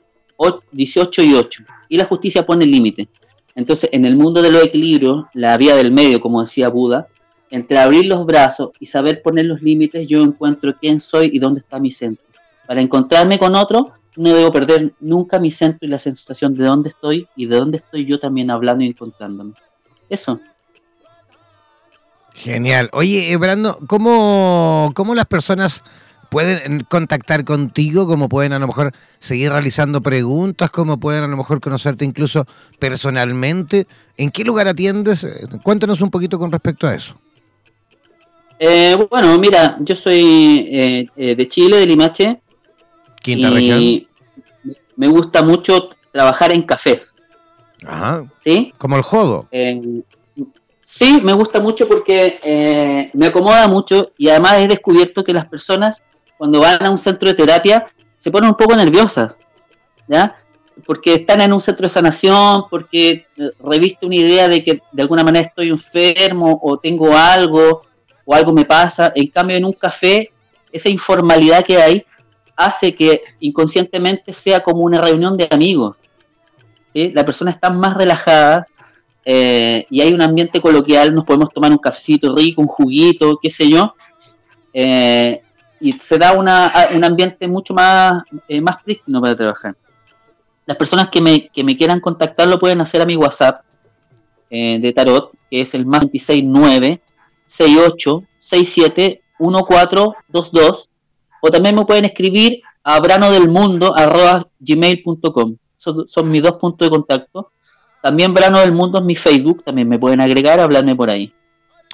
18 y 8. Y la justicia pone límite. Entonces, en el mundo de los equilibrios, la vía del medio, como decía Buda, entre abrir los brazos y saber poner los límites, yo encuentro quién soy y dónde está mi centro. Para encontrarme con otro, no debo perder nunca mi centro y la sensación de dónde estoy y de dónde estoy yo también hablando y encontrándome. Eso. Genial. Oye, Brando, ¿cómo, cómo las personas pueden contactar contigo, como pueden a lo mejor seguir realizando preguntas, como pueden a lo mejor conocerte incluso personalmente. ¿En qué lugar atiendes? Eh, cuéntanos un poquito con respecto a eso. Eh, bueno, mira, yo soy eh, de Chile, de Limache. Quinta y región. Me gusta mucho trabajar en cafés. Ajá. ¿Sí? Como el jodo. sí, me gusta mucho porque me acomoda mucho y además he descubierto que las personas cuando van a un centro de terapia, se ponen un poco nerviosas, ¿ya? Porque están en un centro de sanación, porque eh, reviste una idea de que de alguna manera estoy enfermo o tengo algo o algo me pasa. En cambio, en un café, esa informalidad que hay hace que inconscientemente sea como una reunión de amigos. La persona está más relajada eh, y hay un ambiente coloquial, nos podemos tomar un cafecito rico, un juguito, qué sé yo. Eh, y se da una, un ambiente mucho más, eh, más prístino para trabajar. Las personas que me, que me quieran contactar lo pueden hacer a mi WhatsApp eh, de Tarot, que es el más 269 68 67 1422 o también me pueden escribir a branodelmundo.gmail.com son, son mis dos puntos de contacto. También Brano del Mundo es mi Facebook, también me pueden agregar, hablarme por ahí.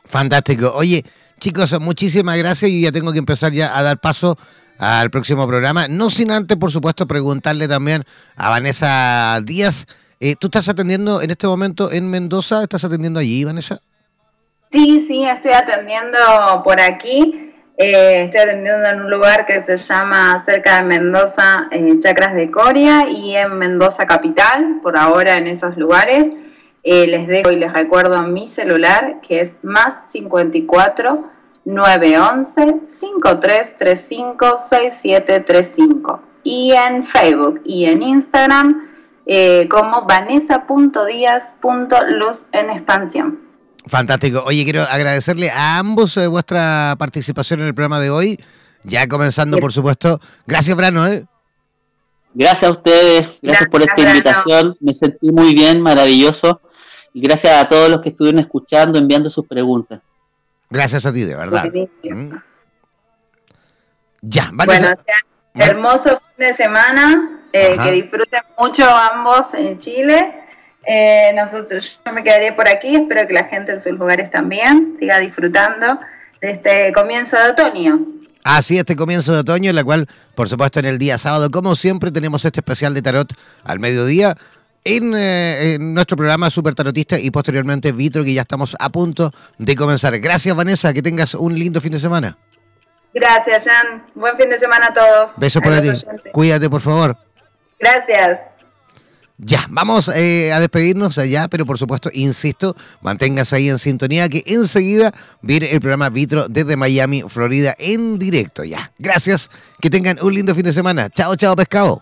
Fantástico. Oye, Chicos, muchísimas gracias y ya tengo que empezar ya a dar paso al próximo programa. No sin antes, por supuesto, preguntarle también a Vanessa Díaz. Eh, ¿Tú estás atendiendo en este momento en Mendoza? ¿Estás atendiendo allí, Vanessa? Sí, sí, estoy atendiendo por aquí. Eh, estoy atendiendo en un lugar que se llama cerca de Mendoza, eh, Chacras de Coria, y en Mendoza Capital, por ahora en esos lugares. Eh, les dejo y les recuerdo mi celular que es más 54 911 5335 6735 y en Facebook y en Instagram eh, como vanessa.díaz.luz en expansión. Fantástico. Oye, quiero agradecerle a ambos eh, vuestra participación en el programa de hoy. Ya comenzando, por supuesto. Gracias, Brano. Gracias a ustedes, gracias, por esta invitación. Me sentí muy bien, maravilloso y gracias a todos los que estuvieron escuchando, enviando sus preguntas. Gracias a ti, de verdad. Mm. Ya, vale. Bueno, hermoso fin de semana, eh, que disfruten mucho ambos en Chile. Eh, nosotros, yo me quedaré por aquí, espero que la gente en sus lugares también siga disfrutando este comienzo de otoño. Así, este comienzo de otoño, en la cual, por supuesto, en el día sábado, como siempre, tenemos este especial de tarot al mediodía en, eh, en, nuestro programa Super Tarotista y posteriormente Vitro, que ya estamos a punto de comenzar. Gracias, Vanessa, que tengas un lindo fin de semana. Gracias, Jan. Buen fin de semana a todos. Besos para ti. Cuídate, por favor. Gracias. Ya, vamos eh, a despedirnos allá, pero por supuesto, insisto, manténgase ahí en sintonía que enseguida viene el programa Vitro desde Miami, Florida, en directo ya. Gracias, que tengan un lindo fin de semana. Chao, chao, pescado.